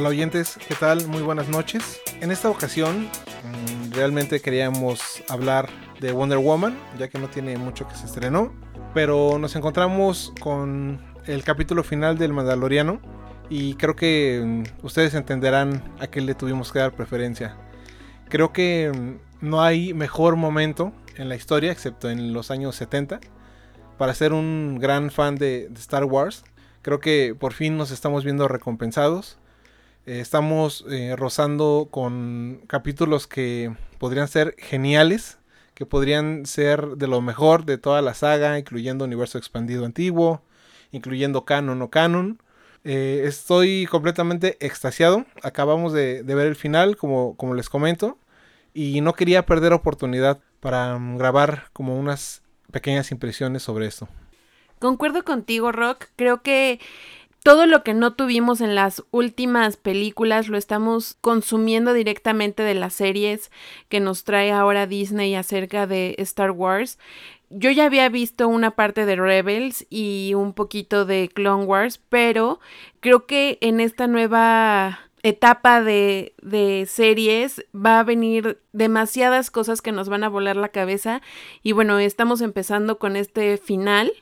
Hola oyentes, ¿qué tal? Muy buenas noches. En esta ocasión mm, realmente queríamos hablar de Wonder Woman, ya que no tiene mucho que se estrenó, pero nos encontramos con el capítulo final del Mandaloriano y creo que mm, ustedes entenderán a qué le tuvimos que dar preferencia. Creo que mm, no hay mejor momento en la historia, excepto en los años 70, para ser un gran fan de, Star Wars. Creo que por fin nos estamos viendo recompensados eh, estamos eh, rozando con capítulos que podrían ser geniales, que podrían ser de lo mejor de toda la saga, incluyendo universo expandido antiguo, incluyendo canon o canon. Eh, estoy completamente extasiado. Acabamos de, ver el final, como, como les comento, y no quería perder oportunidad para mm, grabar como unas pequeñas impresiones sobre esto. Concuerdo contigo, Rock. Creo que todo lo que no tuvimos en las últimas películas lo estamos consumiendo directamente de las series que nos trae ahora Disney acerca de Star Wars. Yo ya había visto una parte de Rebels y un poquito de Clone Wars, pero creo que en esta nueva etapa de, de, series va a venir demasiadas cosas que nos van a volar la cabeza y bueno, estamos empezando con este final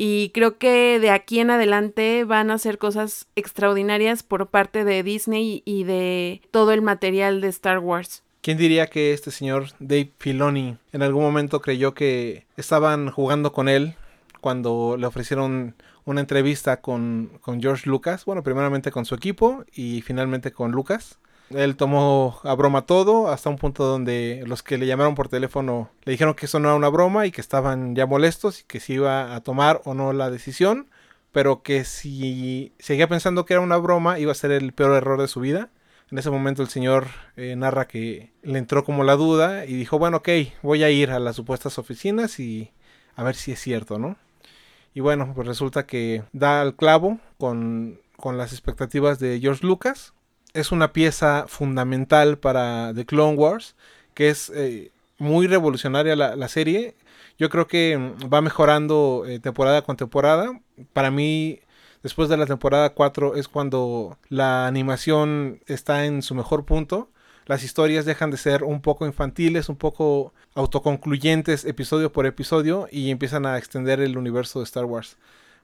y creo que de aquí en adelante van a ser cosas extraordinarias por parte de Disney y de todo el material de Star Wars. ¿Quién diría que este señor Dave Filoni en algún momento creyó que estaban jugando con él cuando le ofrecieron una entrevista con, con George Lucas? Bueno, primeramente con su equipo y finalmente con Lucas. Él tomó a broma todo hasta un punto donde los que le llamaron por teléfono le dijeron que eso no era una broma y que estaban ya molestos y que si iba a tomar o no la decisión, pero que si seguía pensando que era una broma iba a ser el peor error de su vida. En ese momento el señor eh, narra que le entró como la duda y dijo, bueno, ok, voy a ir a las supuestas oficinas y a ver si es cierto, ¿no? Y bueno, pues resulta que da al clavo con, con las expectativas de George Lucas es una pieza fundamental para The Clone Wars, que es eh, muy revolucionaria la, serie. Yo creo que mm, va mejorando eh, temporada con temporada. Para mí, después de la temporada 4 es cuando la animación está en su mejor punto. Las historias dejan de ser un poco infantiles, un poco autoconcluyentes episodio por episodio y empiezan a extender el universo de Star Wars.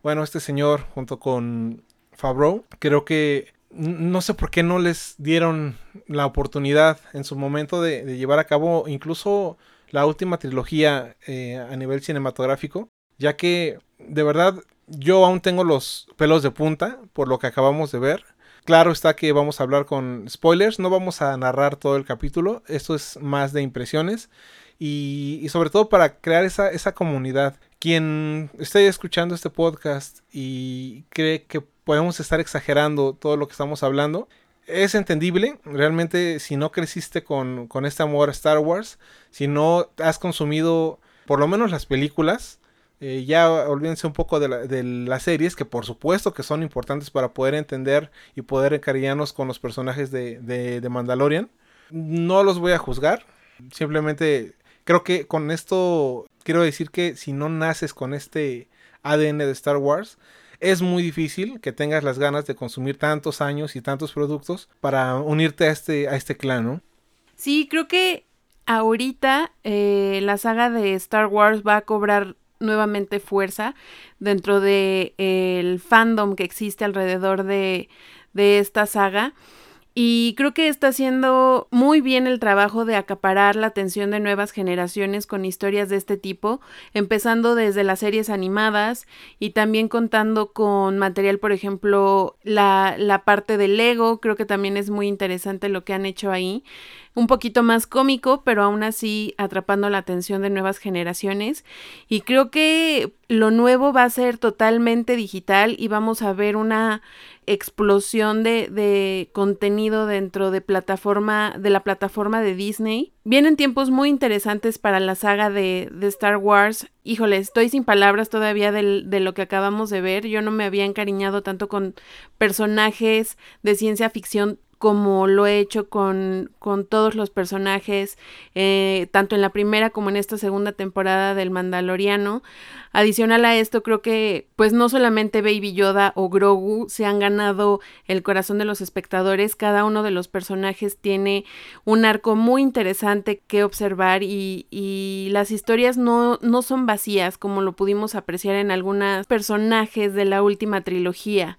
Bueno, este señor junto con Favreau creo que no sé por qué no les dieron la oportunidad en su momento de, llevar a cabo incluso la última trilogía eh, a nivel cinematográfico, ya que de verdad yo aún tengo los pelos de punta por lo que acabamos de ver. Claro está que vamos a hablar con spoilers, no vamos a narrar todo el capítulo, esto es más de impresiones y, sobre todo para crear esa, esa comunidad. Quien esté escuchando este podcast y cree que podemos estar exagerando todo lo que estamos hablando. Es entendible, realmente si no creciste con, este amor a Star Wars, si no has consumido por lo menos las películas, eh, ya olvídense un poco de, las series, que por supuesto que son importantes para poder entender y poder encariñarnos con los personajes de, de, de Mandalorian. No los voy a juzgar, simplemente creo que con esto quiero decir que si no naces con este ADN de Star Wars, es muy difícil que tengas las ganas de consumir tantos años y tantos productos para unirte a este, a este clan, ¿no? Sí, creo que ahorita eh, la saga de Star Wars va a cobrar nuevamente fuerza dentro de, fandom que existe alrededor de, de esta saga. Y creo que está haciendo muy bien el trabajo de acaparar la atención de nuevas generaciones con historias de este tipo, empezando desde las series animadas y también contando con material, por ejemplo, la, la parte del Lego, creo que también es muy interesante lo que han hecho ahí un poquito más cómico, pero aún así atrapando la atención de nuevas generaciones. Y creo que lo nuevo va a ser totalmente digital y vamos a ver una explosión de, de, contenido dentro de plataforma de la plataforma de Disney. Vienen tiempos muy interesantes para la saga de, de Star Wars. Híjole, estoy sin palabras todavía de lo que acabamos de ver. Yo no me había encariñado tanto con personajes de ciencia ficción como lo he hecho con, con todos los personajes, eh, tanto en la primera como en esta segunda temporada del Mandaloriano. Adicional a esto, creo que pues no solamente Baby Yoda o Grogu se han ganado el corazón de los espectadores, cada uno de los personajes tiene un arco muy interesante que observar y, y las historias no, no son vacías como lo pudimos apreciar en algunos personajes de la última trilogía.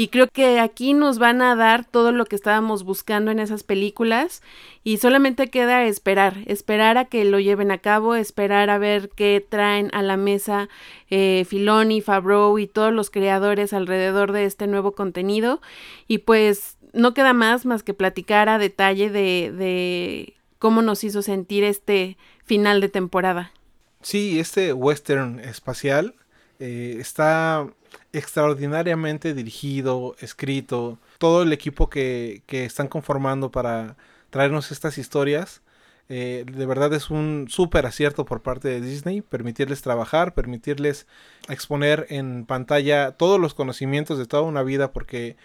Y creo que aquí nos van a dar todo lo que estábamos buscando en esas películas y solamente queda esperar, esperar a que lo lleven a cabo, esperar a ver qué traen a la mesa eh, Filoni, Favreau y todos los creadores alrededor de este nuevo contenido. Y pues no queda más más que platicar a detalle de, de cómo nos hizo sentir este final de temporada. Sí, este western espacial eh, está extraordinariamente dirigido, escrito, todo el equipo que, que están conformando para traernos estas historias. Eh, de verdad es un súper acierto por parte de Disney, permitirles trabajar, permitirles exponer en pantalla todos los conocimientos de toda una vida, porque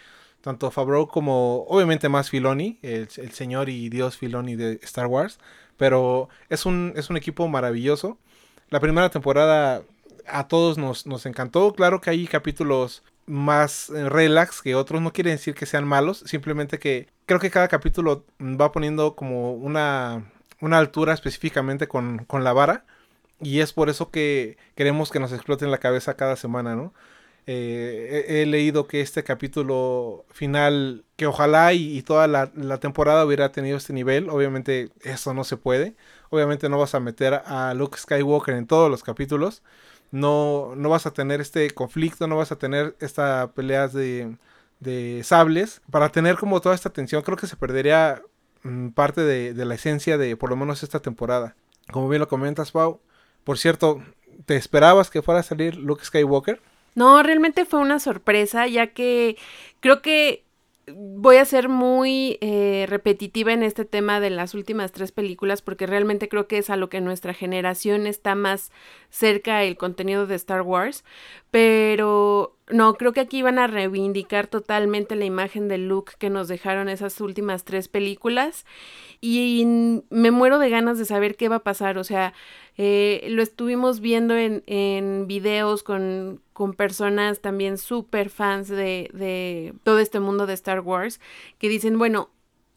tanto Favreau como obviamente más Filoni, el, el señor y dios Filoni de Star Wars, pero es un, es un equipo maravilloso. La primera temporada a todos nos, nos encantó. Claro que hay capítulos más eh, relax que otros. No quiere decir que sean malos. Simplemente que creo que cada capítulo va poniendo como una, una altura específicamente con, con la vara. Y es por eso que queremos que nos exploten la cabeza cada semana, ¿no? Eh, he, leído que este capítulo final, que ojalá y, toda la, temporada hubiera tenido este nivel, obviamente eso no se puede, obviamente no vas a meter a Luke Skywalker en todos los capítulos, no, no vas a tener este conflicto, no vas a tener estas peleas de, de sables, para tener como toda esta tensión, creo que se perdería mm, parte de, de, la esencia de por lo menos esta temporada. Como bien lo comentas, Pau. Por cierto, ¿te esperabas que fuera a salir Luke Skywalker? No, realmente fue una sorpresa, ya que creo que voy a ser muy eh, repetitiva en este tema de las últimas tres películas porque realmente creo que es a lo que nuestra generación está más cerca el contenido de Star Wars, pero no, creo que aquí van a reivindicar totalmente la imagen de Luke que nos dejaron esas últimas tres películas y me muero de ganas de saber qué va a pasar, o sea, eh, lo estuvimos viendo en, en videos con, con personas también súper fans de, de todo este mundo de Star Wars que dicen, bueno,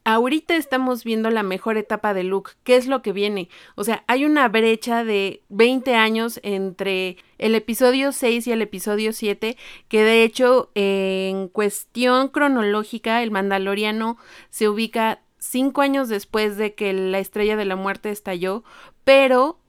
ahorita estamos viendo la mejor etapa de Luke. ¿Qué es lo que viene? O sea, hay una brecha de 20 años entre el episodio 6 y el episodio 7, que de hecho en cuestión cronológica el Mandaloriano se ubica cinco años después de que la estrella de la muerte estalló, pero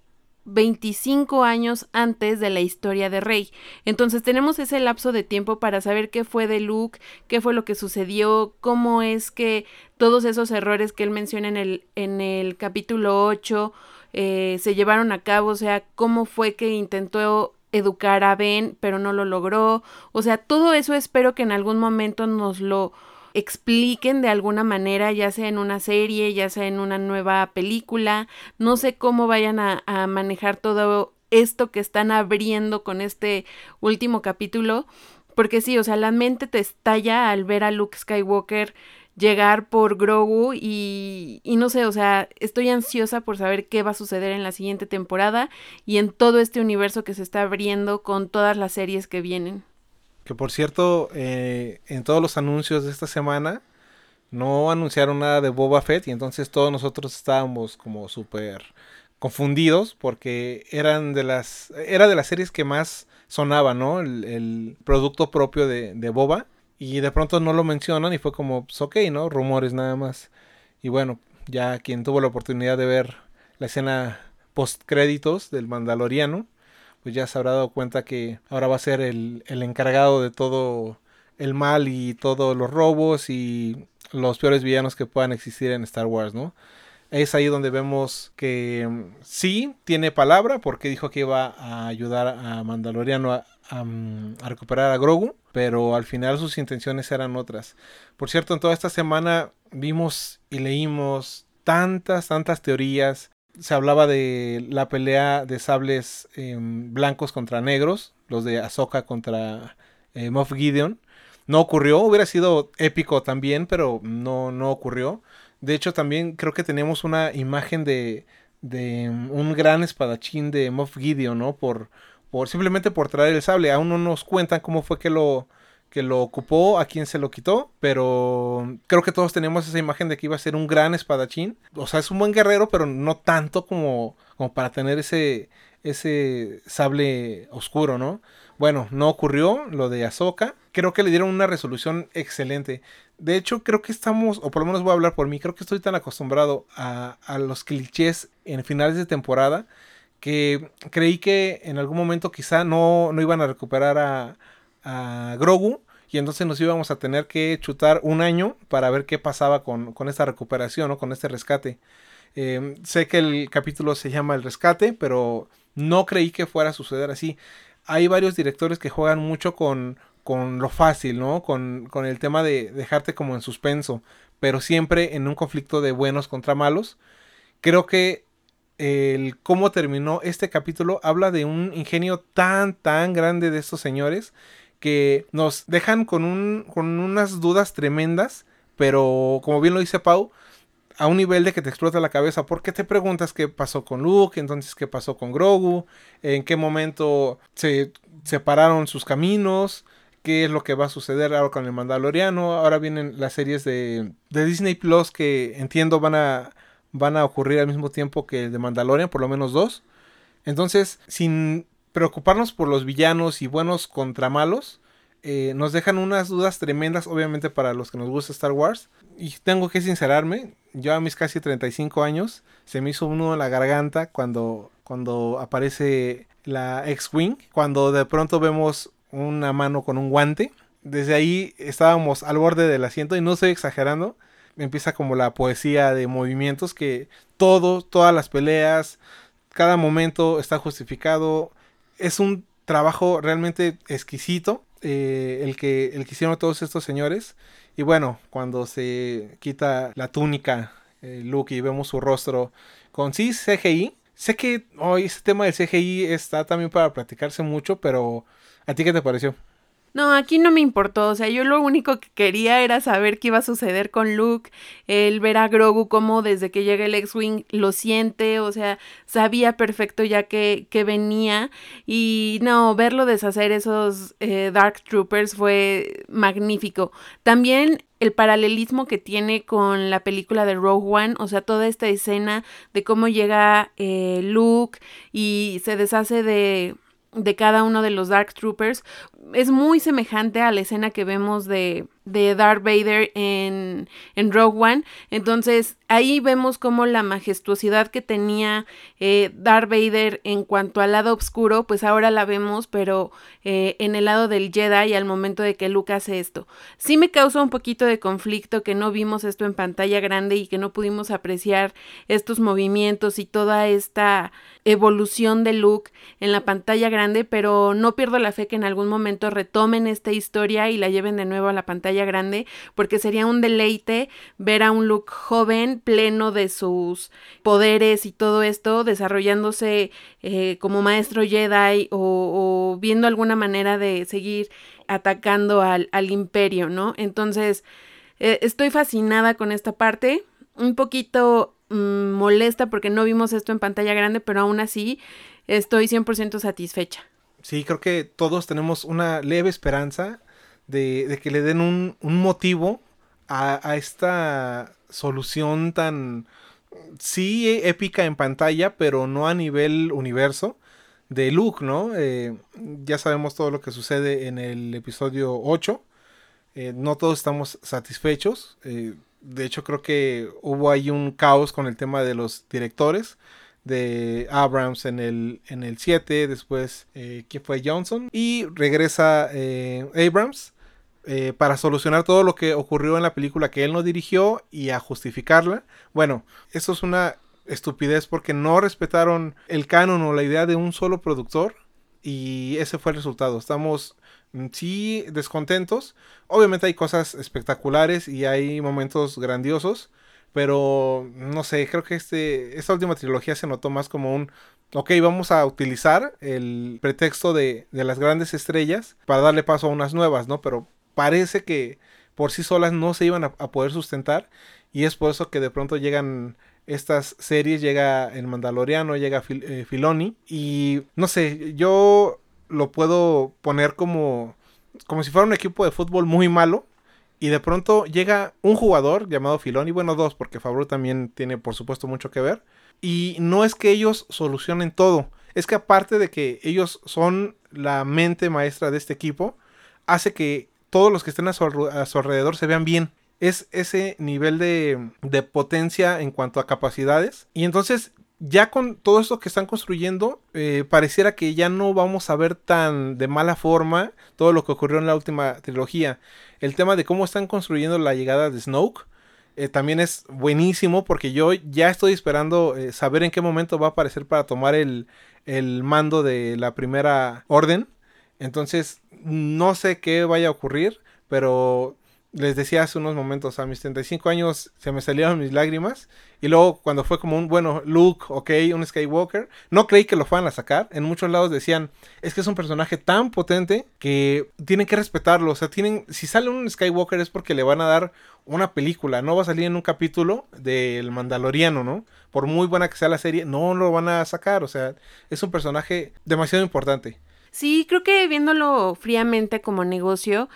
25 años antes de la historia de Rey. Entonces tenemos ese lapso de tiempo para saber qué fue de Luke, qué fue lo que sucedió, cómo es que todos esos errores que él menciona en el, en el capítulo 8 eh, se llevaron a cabo, o sea, cómo fue que intentó educar a Ben, pero no lo logró. O sea, todo eso espero que en algún momento nos lo expliquen de alguna manera, ya sea en una serie, ya sea en una nueva película. No sé cómo vayan a, manejar todo esto que están abriendo con este último capítulo. Porque sí, o sea, la mente te estalla al ver a Luke Skywalker llegar por Grogu y, y, no sé, o sea, estoy ansiosa por saber qué va a suceder en la siguiente temporada y en todo este universo que se está abriendo con todas las series que vienen. Que por cierto, eh, en todos los anuncios de esta semana no anunciaron nada de Boba Fett y entonces todos nosotros estábamos como súper confundidos porque eran de las era de las series que más sonaba, ¿no? El, producto propio de, de, Boba y de pronto no lo mencionan y fue como, pues ok, ¿no? Rumores nada más. Y bueno, ya quien tuvo la oportunidad de ver la escena post créditos del Mandaloriano, pues ya se habrá dado cuenta que ahora va a ser el, el encargado de todo el mal y todos los robos y los peores villanos que puedan existir en Star Wars, ¿no? Es ahí donde vemos que mm, sí tiene palabra porque dijo que iba a ayudar a Mandaloriano mm, a, recuperar a Grogu, pero al final sus intenciones eran otras. Por cierto, en toda esta semana vimos y leímos tantas, tantas teorías se hablaba de la pelea de sables eh, blancos contra negros, los de Ahsoka contra eh, Moff Gideon. no ocurrió, hubiera sido épico también, pero no, no ocurrió. De hecho, también creo que tenemos una imagen de, de un gran espadachín de Moff Gideon, ¿no? Por, por simplemente por traer el sable. Aún no nos cuentan cómo fue que lo, que lo ocupó, a quién se lo quitó, pero creo que todos tenemos esa imagen de que iba a ser un gran espadachín. O sea, es un buen guerrero, pero no tanto como, como para tener ese, ese sable oscuro, ¿no? Bueno, no ocurrió lo de Ahsoka. Creo que le dieron una resolución excelente. De hecho, creo que estamos, o por lo menos voy a hablar por mí, creo que estoy tan acostumbrado a, a los clichés en finales de temporada que creí que en algún momento quizá no, no iban a recuperar a, a Grogu y entonces nos íbamos a tener que chutar un año para ver qué pasaba con, con esta recuperación o con este rescate. Em, sé que el capítulo se llama El Rescate, pero no creí que fuera a suceder así. Hay varios directores que juegan mucho con, con lo fácil, ¿no? Con, con el tema de dejarte como en suspenso, pero siempre en un conflicto de buenos contra malos. Creo que el cómo terminó este capítulo habla de un ingenio tan, tan grande de estos señores que nos dejan con, un, con unas dudas tremendas, pero como bien lo dice Pau, a un nivel de que te explota la cabeza, porque te preguntas qué pasó con Luke, entonces qué pasó con Grogu, en qué momento se separaron sus caminos, qué es lo que va a suceder ahora con el Mandaloriano, ahora vienen las series de, de Disney Plus que entiendo van a, van a ocurrir al mismo tiempo que el de Mandalorian, por lo menos dos. Entonces, sin preocuparnos por los villanos y buenos contra malos, eh, nos dejan unas dudas tremendas, obviamente para los que nos gusta Star Wars. Y tengo que sincerarme, yo a mis casi 35 años, se me hizo uno en la garganta cuando, cuando aparece la X-Wing, cuando de pronto vemos una mano con un guante. Desde ahí estábamos al borde del asiento y no estoy exagerando. Empieza como la poesía de movimientos que todo, todas las peleas, cada momento está justificado es un trabajo realmente exquisito eh, el, que, el que hicieron todos estos señores. Y bueno, cuando se quita la túnica, eh, Luke, y vemos su rostro con sí CGI. Sé que hoy ese tema del CGI está también para platicarse mucho, pero ¿a ti qué te pareció? No, aquí no me importó, o sea, yo lo único que quería era saber qué iba a suceder con Luke, el ver a Grogu como desde que llega el X-Wing lo siente, o sea, sabía perfecto ya que, que venía y no, verlo deshacer esos eh, Dark Troopers fue magnífico. También el paralelismo que tiene con la película de Rogue One, o sea, toda esta escena de cómo llega eh, Luke y se deshace de de cada uno de los Dark Troopers es muy semejante a la escena que vemos de, de Darth Vader en, en Rogue One. Entonces ahí vemos como la majestuosidad que tenía eh, Darth Vader en cuanto al lado oscuro, pues ahora la vemos, pero eh, en el lado del Jedi al momento de que Luke hace esto. Sí me causa un poquito de conflicto que no vimos esto en pantalla grande y que no pudimos apreciar estos movimientos y toda esta evolución de Luke en la pantalla grande, pero no pierdo la fe que en algún momento retomen esta historia y la lleven de nuevo a la pantalla grande, porque sería un deleite ver a un Luke joven, pleno de sus poderes y todo esto, desarrollándose eh, como maestro Jedi o, viendo alguna manera de seguir atacando al, imperio, ¿no? Entonces, eh, estoy fascinada con esta parte, un poquito mm, molesta porque no vimos esto en pantalla grande, pero aún así estoy 100% satisfecha. Sí, creo que todos tenemos una leve esperanza de, que le den un, motivo a, esta solución tan, sí, épica en pantalla, pero no a nivel universo de Luke, ¿no? Eh, ya sabemos todo lo que sucede en el episodio 8. Eh, no todos estamos satisfechos. Eh, de hecho, creo que hubo ahí un caos con el tema de los directores de Abrams en el, en el 7, después eh, que fue Johnson, y regresa eh, Abrams eh, para solucionar todo lo que ocurrió en la película que él no dirigió y a justificarla. Bueno, eso es una estupidez porque no respetaron el canon o la idea de un solo productor y ese fue el resultado. Estamos mm, sí descontentos. Obviamente hay cosas espectaculares y hay momentos grandiosos, pero no sé, creo que este, esta última trilogía se notó más como un, ok, vamos a utilizar el pretexto de, de las grandes estrellas para darle paso a unas nuevas, ¿no? Pero parece que por sí solas no se iban a, poder sustentar y es por eso que de pronto llegan estas series, llega el Mandaloriano, llega eh, Filoni y no sé, yo lo puedo poner como como si fuera un equipo de fútbol muy malo y de pronto llega un jugador llamado Filoni, bueno, dos porque Favreau también tiene por supuesto mucho que ver y no es que ellos solucionen todo, es que aparte de que ellos son la mente maestra de este equipo, hace que todos los que estén a su, alrededor se vean bien. Es ese nivel de, de potencia en cuanto a capacidades. Y entonces ya con todo esto que están construyendo, eh, pareciera que ya no vamos a ver tan de mala forma todo lo que ocurrió en la última trilogía. El tema de cómo están construyendo la llegada de Snoke eh, también es buenísimo porque yo ya estoy esperando eh, saber en qué momento va a aparecer para tomar el, el mando de la primera orden. Entonces, no sé qué vaya a ocurrir, pero les decía hace unos momentos, a mis 35 años se me salieron mis lágrimas. Y luego cuando fue como un, bueno, Luke, ok, un Skywalker, no creí que lo fueran a sacar. En muchos lados decían, es que es un personaje tan potente que tienen que respetarlo. O sea, tienen, si sale un Skywalker es porque le van a dar una película, no va a salir en un capítulo del Mandaloriano, ¿no? Por muy buena que sea la serie, no lo van a sacar. O sea, es un personaje demasiado importante. Sí, creo que viéndolo fríamente como negocio,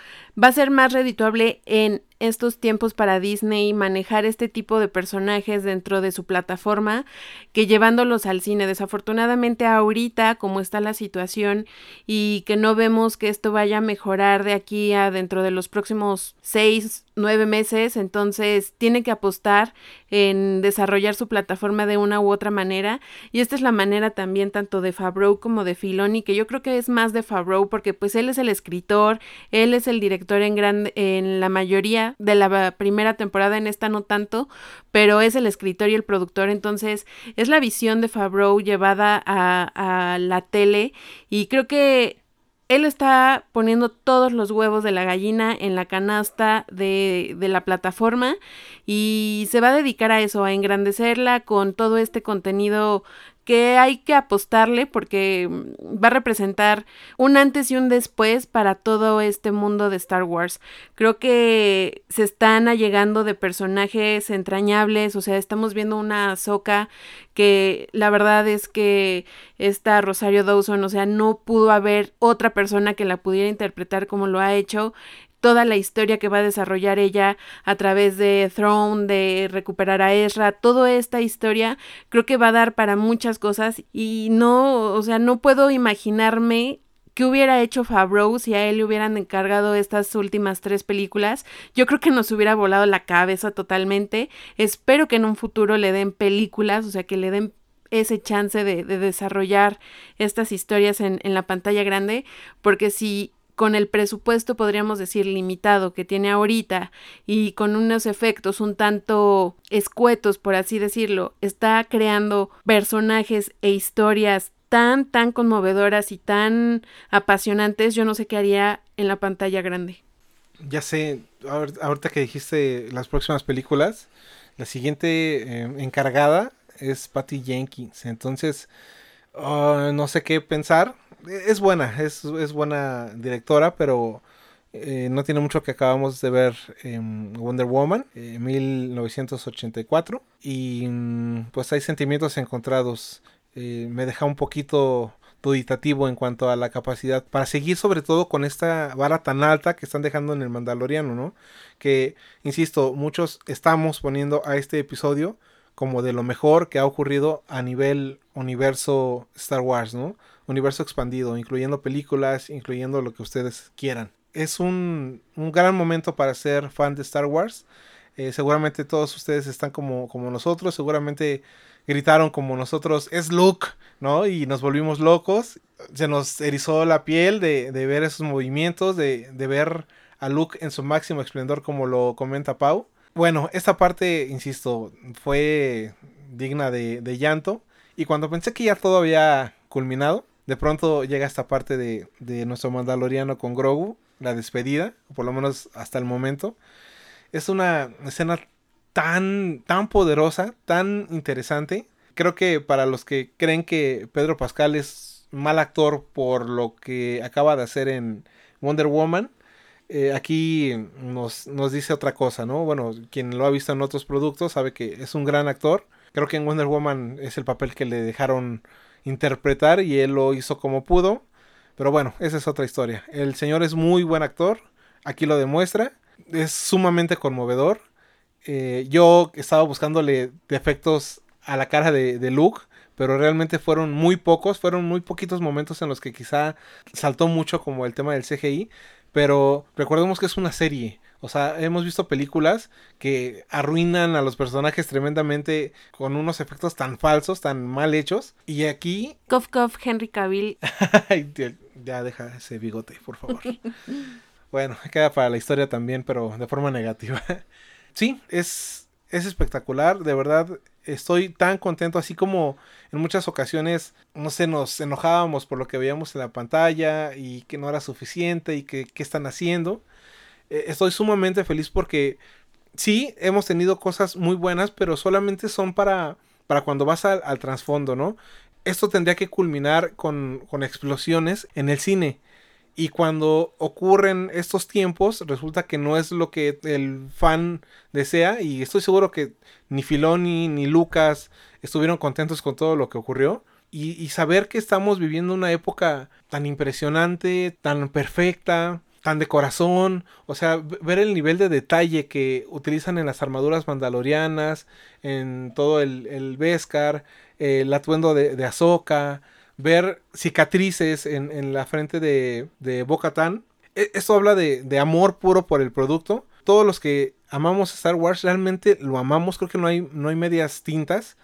va a ser más redituable en estos tiempos para Disney manejar este tipo de personajes dentro de su plataforma que llevándolos al cine. Desafortunadamente ahorita, como está la situación y que no vemos que esto vaya a mejorar de aquí a dentro de los próximos seis, nueve meses, entonces tiene que apostar en desarrollar su plataforma de una u otra manera. Y esta es la manera también tanto de Favreau como de Filoni, que yo creo que es más de Favreau porque pues él es el escritor, él es el director en, la mayoría de la primera temporada, en esta no tanto, pero es el escritor y el productor, entonces es la visión de Favreau llevada a, la tele y creo que él está poniendo todos los huevos de la gallina en la canasta de, la plataforma y se va a dedicar a eso, a engrandecerla con todo este contenido que hay que apostarle porque mm, va a representar un antes y un después para todo este mundo de Star Wars. Creo que se están allegando de personajes entrañables, o sea, estamos viendo una Soca que la verdad es que esta Rosario Dawson, o sea, no pudo haber otra persona que la pudiera interpretar como lo ha hecho toda la historia que va a desarrollar ella a través de Throne, de recuperar a Ezra, toda esta historia creo que va a dar para muchas cosas y no, o sea, no puedo imaginarme qué hubiera hecho Favreau si a él le hubieran encargado estas últimas tres películas. Yo creo que nos hubiera volado la cabeza totalmente. Espero que en un futuro le den películas, o sea, que le den ese chance de, desarrollar estas historias en, en, la pantalla grande, porque si con el presupuesto, podríamos decir, limitado que tiene ahorita y con unos efectos un tanto escuetos, por así decirlo, está creando personajes e historias tan, tan conmovedoras y tan apasionantes, yo no sé qué haría en la pantalla grande. Ya sé, ahorita que dijiste las próximas películas, la siguiente eh, encargada es Patty Jenkins, entonces ah, no sé qué pensar es buena, es, es buena directora, pero eh, no tiene mucho que acabamos de ver en Wonder Woman, en 1984, y mm, pues hay sentimientos encontrados. Eh, me deja un poquito duditativo en cuanto a la capacidad para seguir sobre todo con esta vara tan alta que están dejando en el Mandaloriano, ¿no? Que, insisto, muchos estamos poniendo a este episodio como de lo mejor que ha ocurrido a nivel universo Star Wars, ¿no? Universo expandido, incluyendo películas, incluyendo lo que ustedes quieran. Es un, gran momento para ser fan de Star Wars. Eh, seguramente todos ustedes están como, como nosotros, seguramente gritaron como nosotros, es Luke, ¿no? Y nos volvimos locos, se nos erizó la piel de, ver esos movimientos, de, ver a Luke en su máximo esplendor como lo comenta Pau. Bueno, esta parte, insisto, fue digna de, de llanto. Y cuando pensé que ya todo había culminado, de pronto llega esta parte de, nuestro Mandaloriano con Grogu, la despedida, por lo menos hasta el momento. Es una escena tan, tan poderosa, tan interesante. Creo que para los que creen que Pedro Pascal es mal actor por lo que acaba de hacer en Wonder Woman, eh, aquí nos, nos dice otra cosa, ¿no? Bueno, quien lo ha visto en otros productos sabe que es un gran actor. Creo que en Wonder Woman es el papel que le dejaron interpretar y él lo hizo como pudo. Pero bueno, esa es otra historia. El señor es muy buen actor, aquí lo demuestra, es sumamente conmovedor. Eh, yo estaba buscándole defectos a la cara de, de Luke, pero realmente fueron muy pocos, fueron muy poquitos momentos en los que quizá saltó mucho como el tema del CGI, pero recordemos que es una serie. O sea, hemos visto películas que arruinan a los personajes tremendamente con unos efectos tan falsos, tan mal hechos. Y aquí... Cough, cough, Henry Cavill. ya deja ese bigote, por favor. bueno, queda para la historia también, pero de forma negativa. sí, es, es espectacular, de verdad estoy tan contento, así como en muchas ocasiones, no sé, nos enojábamos por lo que veíamos en la pantalla y que no era suficiente y que qué están haciendo. Eh, estoy sumamente feliz porque sí, hemos tenido cosas muy buenas, pero solamente son para, para cuando vas al, trasfondo, ¿no? Esto tendría que culminar con, con explosiones en el cine. Y cuando ocurren estos tiempos, resulta que no es lo que el fan desea. Y estoy seguro que ni Filoni ni Lucas estuvieron contentos con todo lo que ocurrió. Y, saber que estamos viviendo una época tan impresionante, tan perfecta, tan de corazón. O sea, ver el nivel de detalle que utilizan en las armaduras mandalorianas, en todo el, el Beskar, el atuendo de, de Ahsoka ver cicatrices en, la frente de, de Bo-Katan. E, esto habla de, amor puro por el producto. Todos los que amamos Star Wars realmente lo amamos. Creo que no hay, no hay medias tintas.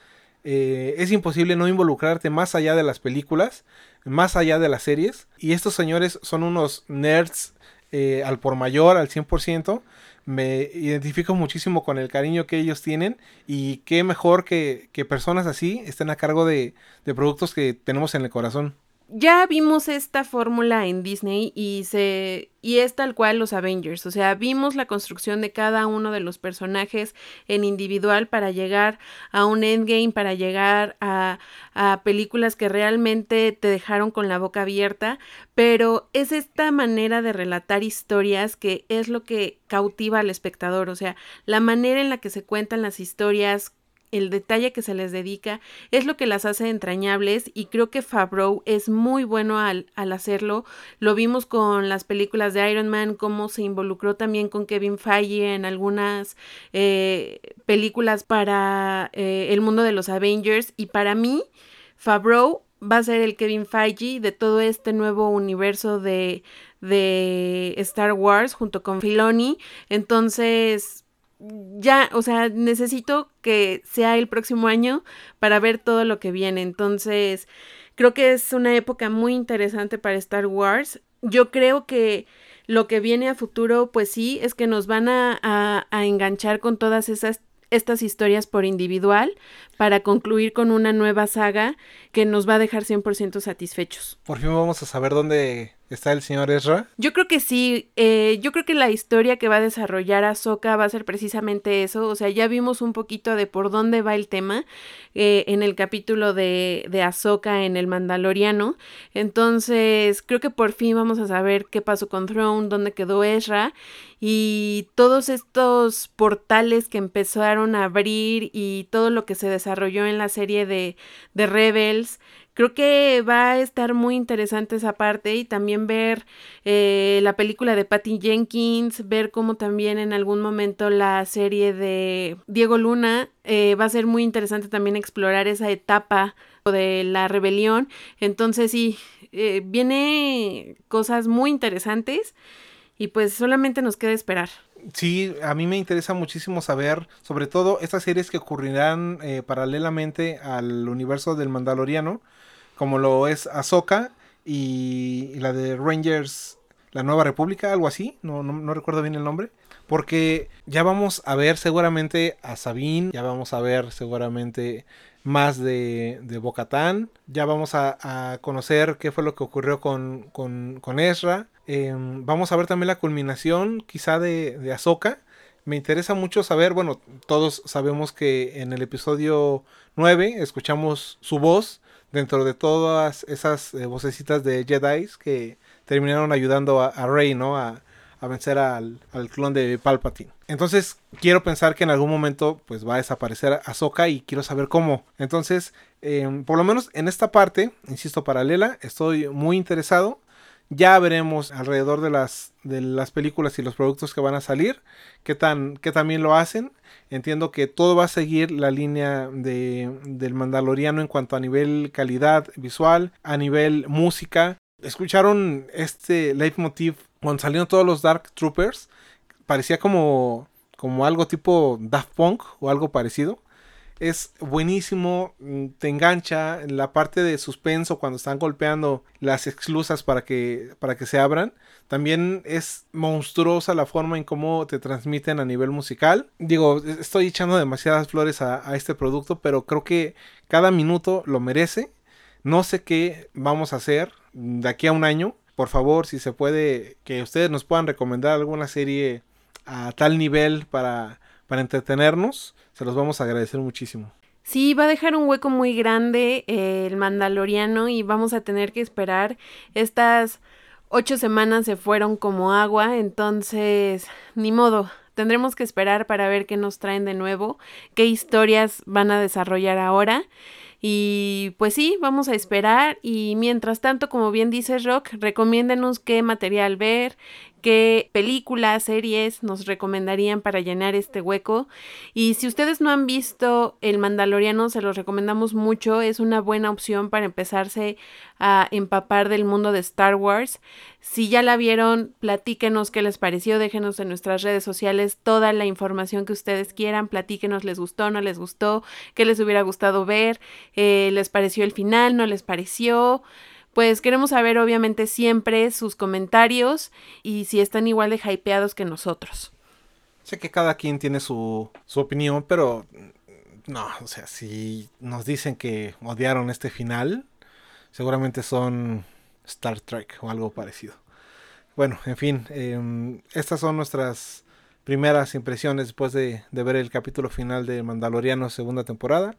Eh, es imposible no involucrarte más allá de las películas, más allá de las series. Y estos señores son unos nerds eh, al por mayor, al 100% me identifico muchísimo con el cariño que ellos tienen. Y qué mejor que, que personas así estén a cargo de, de productos que tenemos en el corazón ya vimos esta fórmula en Disney y se y es tal cual los Avengers, o sea, vimos la construcción de cada uno de los personajes en individual para llegar a un endgame, para llegar a, a películas que realmente te dejaron con la boca abierta, pero es esta manera de relatar historias que es lo que cautiva al espectador, o sea, la manera en la que se cuentan las historias el detalle que se les dedica es lo que las hace entrañables y creo que Favreau es muy bueno al, hacerlo. Lo vimos con las películas de Iron Man, cómo se involucró también con Kevin Feige en algunas eh, películas para eh, el mundo de los Avengers y para mí Favreau va a ser el Kevin Feige de todo este nuevo universo de, de Star Wars junto con Filoni. Entonces, ya, o sea, necesito que sea el próximo año para ver todo lo que viene. Entonces, creo que es una época muy interesante para Star Wars. Yo creo que lo que viene a futuro, pues sí, es que nos van a, a enganchar con todas esas estas historias por individual para concluir con una nueva saga que nos va a dejar 100% satisfechos. Por fin vamos a saber dónde está el señor Ezra. Yo creo que sí, eh, yo creo que la historia que va a desarrollar Ahsoka va a ser precisamente eso, o sea, ya vimos un poquito de por dónde va el tema eh, en el capítulo de, de Ahsoka en el Mandaloriano, entonces creo que por fin vamos a saber qué pasó con Throne, dónde quedó Ezra y todos estos portales que empezaron a abrir y todo lo que se desarrolló en la serie de, de Rebels, Creo que va a estar muy interesante esa parte y también ver eh, la película de Patty Jenkins, ver cómo también en algún momento la serie de Diego Luna eh, va a ser muy interesante también explorar esa etapa de la rebelión. Entonces sí, eh, viene cosas muy interesantes y pues solamente nos queda esperar. Sí, a mí me interesa muchísimo saber, sobre todo estas series que ocurrirán paralelamente al universo del Mandaloriano, como lo es Ahsoka y, la de Rangers, la Nueva República, algo así, no, no, recuerdo bien el nombre. Porque ya vamos a ver seguramente a Sabine, ya vamos a ver seguramente más de, de Bocatán, ya vamos a, conocer qué fue lo que ocurrió con, con, con Ezra. Em, vamos a ver también la culminación quizá de, de Ahsoka. Me interesa mucho saber, bueno, todos sabemos que en el episodio 9 escuchamos su voz dentro de todas esas eh, vocecitas de Jedi que terminaron ayudando a, Rey, ¿no? A, a vencer al, clon de Palpatine. Entonces, quiero pensar que en algún momento pues va a desaparecer Ahsoka y quiero saber cómo. Entonces, em, por lo menos en esta parte, insisto, paralela, estoy muy interesado. Ya veremos alrededor de las, de las películas y los productos que van a salir, qué tan, también lo hacen. Entiendo que todo va a seguir la línea de, del Mandaloriano en cuanto a nivel calidad visual, a nivel música. ¿Escucharon este leitmotiv cuando salieron todos los Dark Troopers? Parecía como, como algo tipo Daft Punk o algo parecido es buenísimo, mm, te engancha en la parte de suspenso cuando están golpeando las exclusas para que, para que se abran. También es monstruosa la forma en cómo te transmiten a nivel musical. Digo, estoy echando demasiadas flores a, a este producto, pero creo que cada minuto lo merece. No sé qué vamos a hacer de aquí a un año. Por favor, si se puede, que ustedes nos puedan recomendar alguna serie a tal nivel para, para entretenernos se los vamos a agradecer muchísimo. Sí, va a dejar un hueco muy grande eh, el Mandaloriano y vamos a tener que esperar. Estas ocho semanas se fueron como agua, entonces ni modo. Tendremos que esperar para ver qué nos traen de nuevo, qué historias van a desarrollar ahora. Y pues sí, vamos a esperar. Y mientras tanto, como bien dice Rock, recomiéndenos qué material ver, qué películas, series nos recomendarían para llenar este hueco. Y si ustedes no han visto El Mandaloriano, se los recomendamos mucho. Es una buena opción para empezarse a empapar del mundo de Star Wars. Si ya la vieron, platíquenos qué les pareció. Déjenos en nuestras redes sociales toda la información que ustedes quieran. Platíquenos, les gustó, no les gustó, qué les hubiera gustado ver, eh, les pareció el final, no les pareció pues queremos saber obviamente siempre sus comentarios y si están igual de hypeados que nosotros. Sé que cada quien tiene su, su opinión, pero no, o sea, si nos dicen que odiaron este final, seguramente son Star Trek o algo parecido. Bueno, en fin, em, estas son nuestras primeras impresiones después de, de ver el capítulo final de Mandaloriano segunda temporada.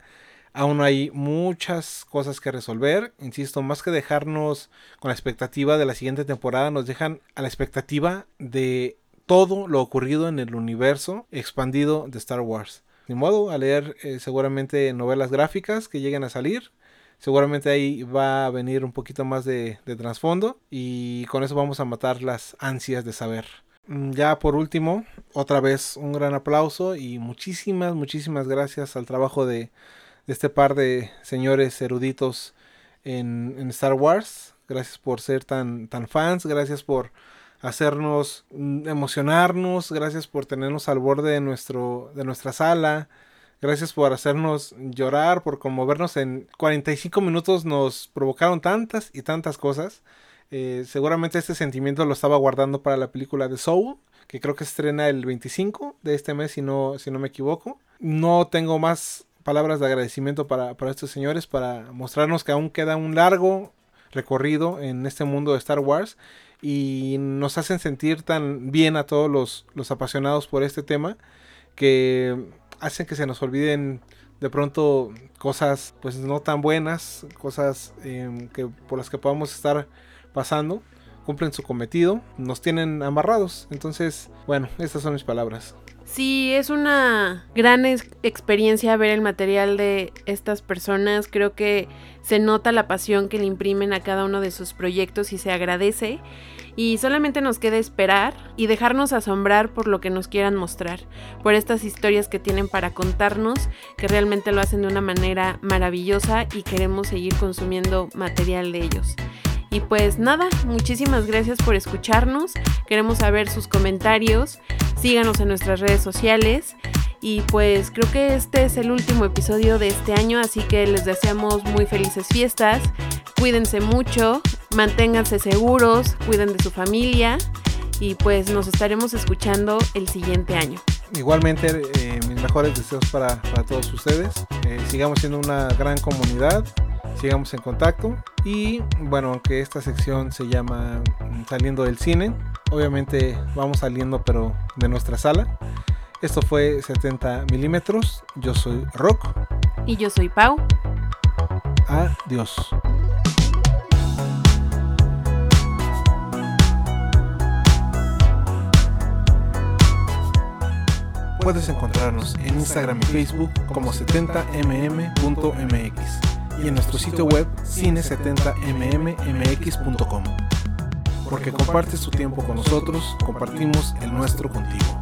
Aún hay muchas cosas que resolver. Insisto, más que dejarnos con la expectativa de la siguiente temporada, nos dejan a la expectativa de todo lo ocurrido en el universo expandido de Star Wars. Ni modo, a leer eh, seguramente novelas gráficas que lleguen a salir. Seguramente ahí va a venir un poquito más de, trasfondo y con eso vamos a matar las ansias de saber. Mm, ya por último, otra vez un gran aplauso y muchísimas, muchísimas gracias al trabajo de de este par de señores eruditos en, Star Wars. Gracias por ser tan, tan fans, gracias por hacernos emocionarnos, gracias por tenernos al borde de, nuestro, de nuestra sala, gracias por hacernos llorar, por conmovernos en 45 minutos nos provocaron tantas y tantas cosas. Eh, seguramente este sentimiento lo estaba guardando para la película de Soul, que creo que estrena el 25 de este mes, si no, si no me equivoco. No tengo más palabras de agradecimiento para, estos señores, para mostrarnos que aún queda un largo recorrido en este mundo de Star Wars y nos hacen sentir tan bien a todos los, apasionados por este tema que hacen que se nos olviden de pronto cosas pues no tan buenas, cosas em, que por las que podamos estar pasando, cumplen su cometido, nos tienen amarrados. Entonces, bueno, estas son mis palabras. Sí, es una gran experiencia ver el material de estas personas. Creo que se nota la pasión que le imprimen a cada uno de sus proyectos y se agradece. Y solamente nos queda esperar y dejarnos asombrar por lo que nos quieran mostrar, por estas historias que tienen para contarnos, que realmente lo hacen de una manera maravillosa y queremos seguir consumiendo material de ellos. Y pues nada, muchísimas gracias por escucharnos. Queremos saber sus comentarios. Síganos en nuestras redes sociales. Y pues creo que este es el último episodio de este año, así que les deseamos muy felices fiestas. Cuídense mucho, manténganse seguros, cuiden de su familia y pues nos estaremos escuchando el siguiente año. Igualmente, eh, mis mejores deseos para, todos ustedes. Eh, sigamos siendo una gran comunidad sigamos en contacto. Y bueno, aunque esta sección se llama Saliendo del Cine, obviamente vamos saliendo pero de nuestra sala. Esto fue 70 milímetros. Yo soy Rock. Y yo soy Pau. Adiós. puedes encontrarnos en Instagram y Facebook como 70mm.mx y en nuestro sitio web cine70mmx.com. Porque compartes tu tiempo con nosotros, compartimos el nuestro contigo.